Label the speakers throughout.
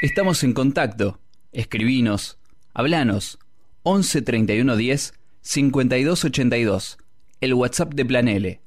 Speaker 1: Estamos en contacto. Escribinos. Hablanos. 11 31 10 52 82. El WhatsApp de Planele.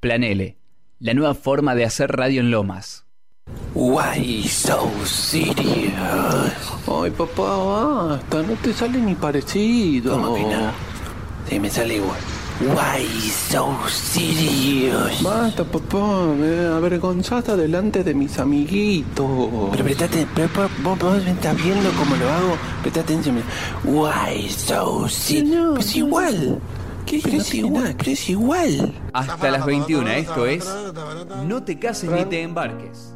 Speaker 1: Planele. La nueva forma de hacer radio en Lomas.
Speaker 2: Why so serious?
Speaker 3: Ay, papá, basta, no te sale ni parecido.
Speaker 2: ¿Cómo que no? Sí, me sale igual. Why so serious?
Speaker 3: Basta, papá, me avergonzás delante de mis amiguitos.
Speaker 2: Pero prestate, pero, pero, vos, vos me estás viendo cómo lo hago. Presta atención. Why so serious?
Speaker 3: No,
Speaker 2: Pero es
Speaker 3: no.
Speaker 2: igual.
Speaker 3: ¿Qué?
Speaker 2: Pero
Speaker 3: No
Speaker 2: es igual, pero es igual.
Speaker 1: Hasta las 21, esto es No te cases ni te embarques.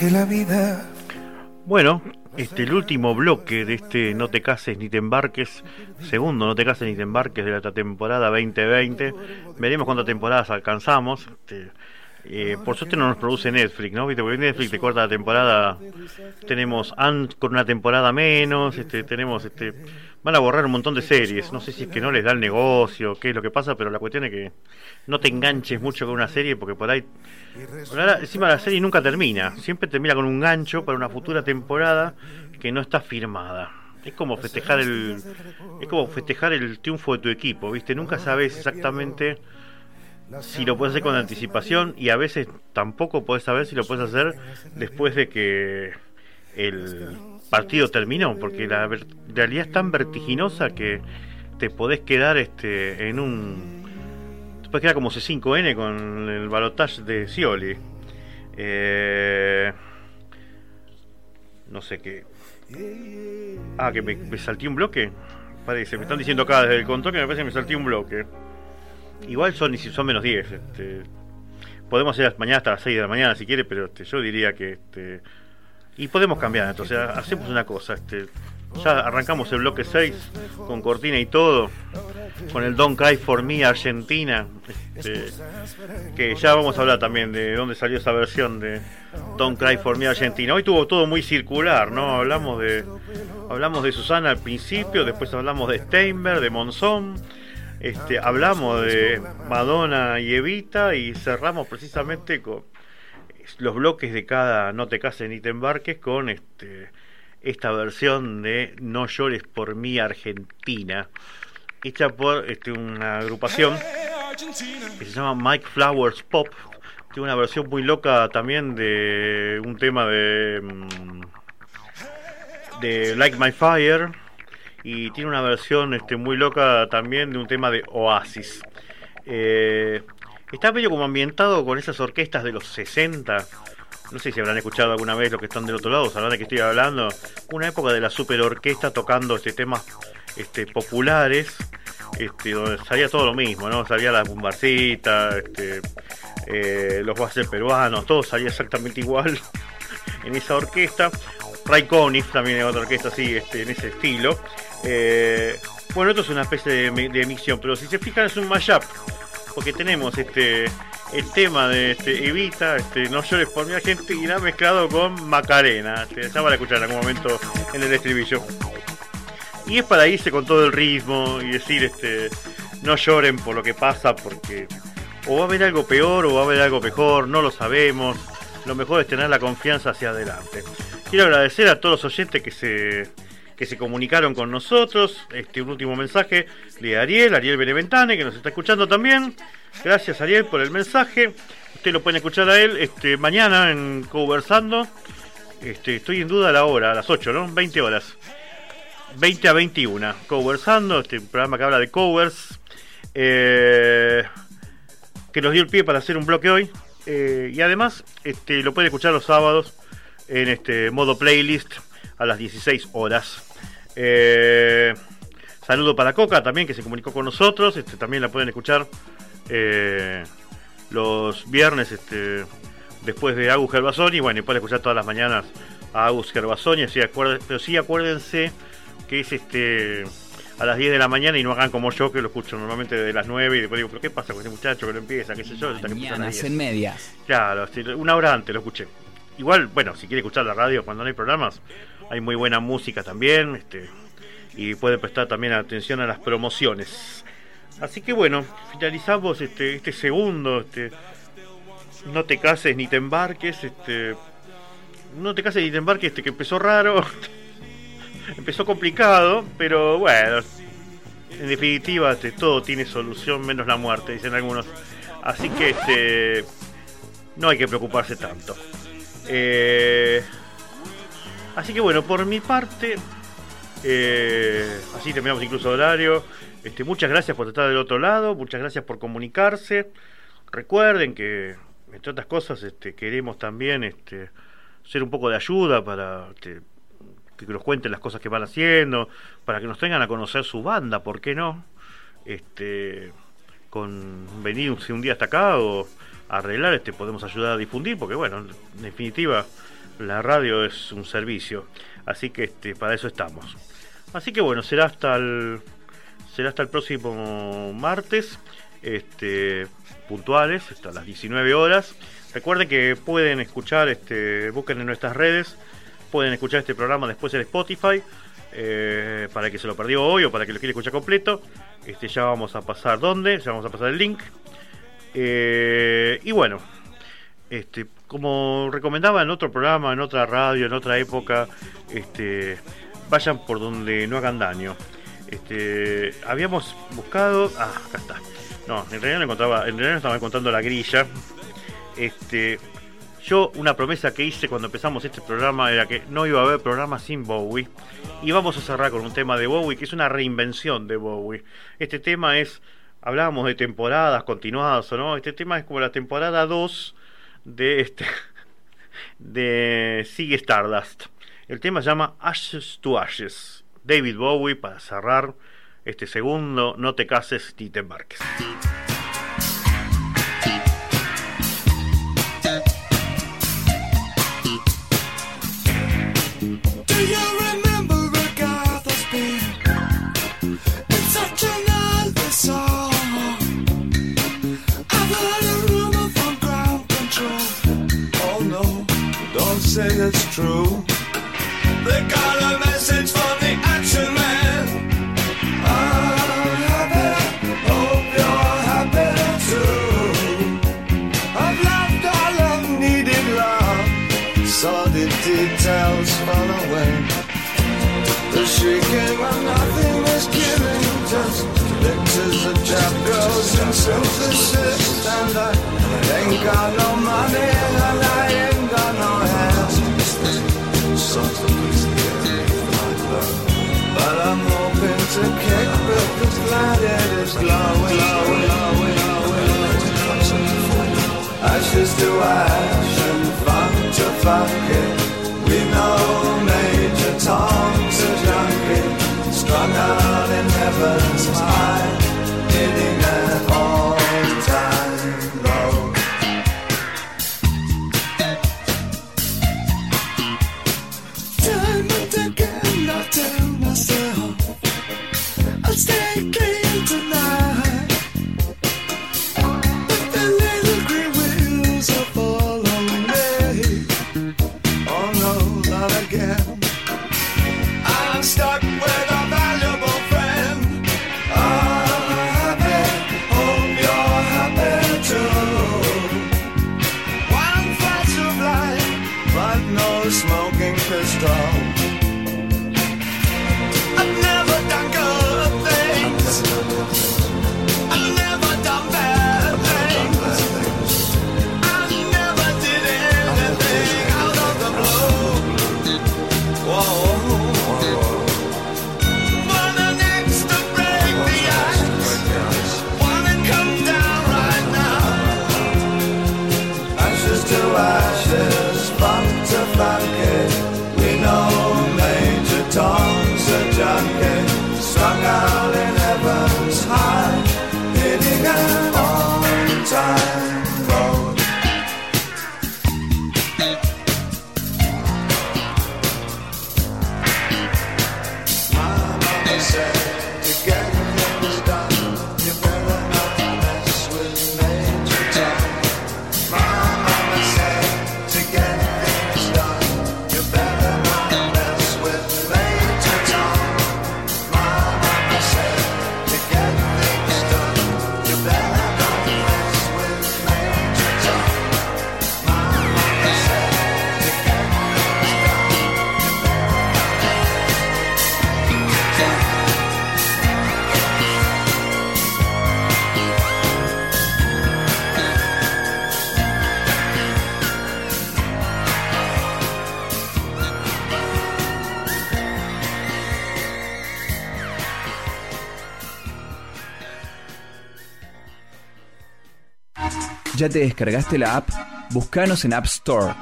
Speaker 2: Que la vida
Speaker 4: Bueno, este el último bloque de este No te cases ni te embarques, segundo No te cases ni te embarques de la temporada 2020. Veremos cuántas temporadas alcanzamos. Este, eh, por suerte no nos produce Netflix, ¿no? ¿Viste? Porque Netflix te corta la temporada. Tenemos Ant con una temporada menos, este, tenemos este van a borrar un montón de series. No sé si es que no les da el negocio, qué es lo que pasa, pero la cuestión es que no te enganches mucho con una serie porque por ahí por ahora, encima la serie nunca termina, siempre termina con un gancho para una futura temporada que no está firmada. Es como festejar el es como festejar el triunfo de tu equipo, ¿viste? Nunca sabes exactamente si lo puedes hacer con anticipación y a veces tampoco puedes saber si lo puedes hacer después de que el partido terminó, porque la realidad es tan vertiginosa que te podés quedar este en un te puedes quedar como C5N con el balotage de Scioli. Eh, no sé qué. Ah, que me, me salté un bloque. Parece, me están diciendo acá desde el control que me parece que me salté un bloque. Igual son, son menos 10. Este, podemos hacer mañana hasta las 6 de la mañana si quiere, pero este, yo diría que. Este, y podemos cambiar, entonces hacemos una cosa. Este, ya arrancamos el bloque 6 con cortina y todo. Con el Don't Cry for Me Argentina. este, que ya vamos a hablar también de dónde salió esa versión de Don't Cry for Me Argentina. Hoy tuvo todo muy circular, ¿no? Hablamos de hablamos de Susana al principio, después hablamos de Steinberg, de Monzón, este, hablamos de Madonna y Evita y cerramos precisamente con los bloques de cada No te cases ni te embarques con este esta versión de No llores por mí Argentina, hecha por este, una agrupación que se llama Mike Flowers Pop. Tiene una versión muy loca también de un tema de, mm, de Like My Fire. Y tiene una versión este, muy loca también de un tema de Oasis. Eh, está medio como ambientado con esas orquestas de los 60. No sé si habrán escuchado alguna vez los que están del otro lado, sabrán de qué estoy hablando. Una época de la super orquesta tocando este temas este, populares, este, donde salía todo lo mismo, ¿no? Salía la bumbarcita, este, eh, los bases peruanos, todo salía exactamente igual en esa orquesta. Ray Conniff también es otra orquesta así, este, en ese estilo. Eh, bueno, esto es una especie de, de mixción, pero si se fijan es un mashup, porque tenemos este el tema de este, Evita, este, No llores por mi Argentina, mezclado con Macarena. Este, ya van a escuchar en algún momento en el estribillo. Y es para irse con todo el ritmo y decir, este, no lloren por lo que pasa, porque o va a haber algo peor o va a haber algo mejor, no lo sabemos. Lo mejor es tener la confianza hacia adelante. Quiero agradecer a todos los oyentes que se que se comunicaron con nosotros. Este un último mensaje de Ariel, Ariel Beneventane, que nos está escuchando también. Gracias Ariel por el mensaje. Ustedes lo pueden escuchar a él este, mañana en Conversando. Este, estoy en duda a la hora, a las 8, ¿no? 20 horas. 20 a 21. Conversando, este programa que habla de covers. eh, que nos dio el pie para hacer un bloque hoy. Eh, y además, este, lo pueden escuchar los sábados en este modo playlist a las 16 horas. Eh, saludo para Coca también, que se comunicó con nosotros. Este, también la pueden escuchar eh, los viernes este, después de Agus Gervasoni. Bueno, y pueden escuchar todas las mañanas a Agus Gervasoni. Así pero sí acuérdense que es este a las 10 de la mañana y no hagan como yo que lo escucho normalmente de las 9 y después digo, pero ¿qué pasa con este muchacho que no empieza? ¿Qué sé yo?
Speaker 1: Mañanas
Speaker 4: 10.
Speaker 1: en medias.
Speaker 4: Claro, una hora antes lo escuché. Igual, bueno, si quiere escuchar la radio cuando no hay programas, hay muy buena música también, este, y puede prestar también atención a las promociones. Así que bueno, finalizamos este, este segundo, este, no te cases ni te embarques, este, no te cases ni te embarques, este, que empezó raro, empezó complicado, pero bueno, en definitiva este, todo tiene solución menos la muerte, dicen algunos. Así que este, no hay que preocuparse tanto. Eh, así que bueno, por mi parte, eh, así terminamos incluso horario. Este, muchas gracias por estar del otro lado, muchas gracias por comunicarse. Recuerden que, entre otras cosas, este, queremos también este, ser un poco de ayuda para este, que nos cuenten las cosas que van haciendo, para que nos tengan a conocer su banda, ¿por qué no? Este, con venir un día hasta acá o arreglar, este, podemos ayudar a difundir, porque bueno, en definitiva, la radio es un servicio, así que este, para eso estamos. Así que bueno, será hasta el será hasta el próximo martes, este, puntuales, hasta las 19 horas. Recuerden que pueden escuchar, este, busquen en nuestras redes, pueden escuchar este programa después en Spotify. Eh, para que se lo perdió hoy o para que lo quiera escuchar completo. Este, ya vamos a pasar dónde, ya vamos a pasar el link. Eh, y bueno, este, como recomendaba en otro programa, en otra radio, en otra época, este, vayan por donde no hagan daño. Este, habíamos buscado, ah, acá está. No, en realidad no encontraba, en realidad no estaba encontrando la grilla. Este, yo una promesa que hice cuando empezamos este programa era que no iba a haber programa sin Bowie. Y vamos a cerrar con un tema de Bowie que es una reinvención de Bowie. Este tema es, hablábamos de temporadas continuadas o no, este tema es como la temporada 2 de este de Sigue Stardust. El tema se llama Ashes to Ashes. David Bowie para cerrar este segundo No te cases ni te embarques.
Speaker 5: Say it's true. They got a message from the action man. I'm happy, hope you're happy too. I've loved all I've needed love. Saw the details fall away. The shrieking when nothing is killing, just pictures of trap girls and synthesis. And I ain't got no money and I Something's. But I'm hoping to kick But this planet is glowing to fuck it again.
Speaker 1: ¿Ya te descargaste la app? Búscanos en App Store.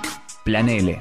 Speaker 1: Plan L.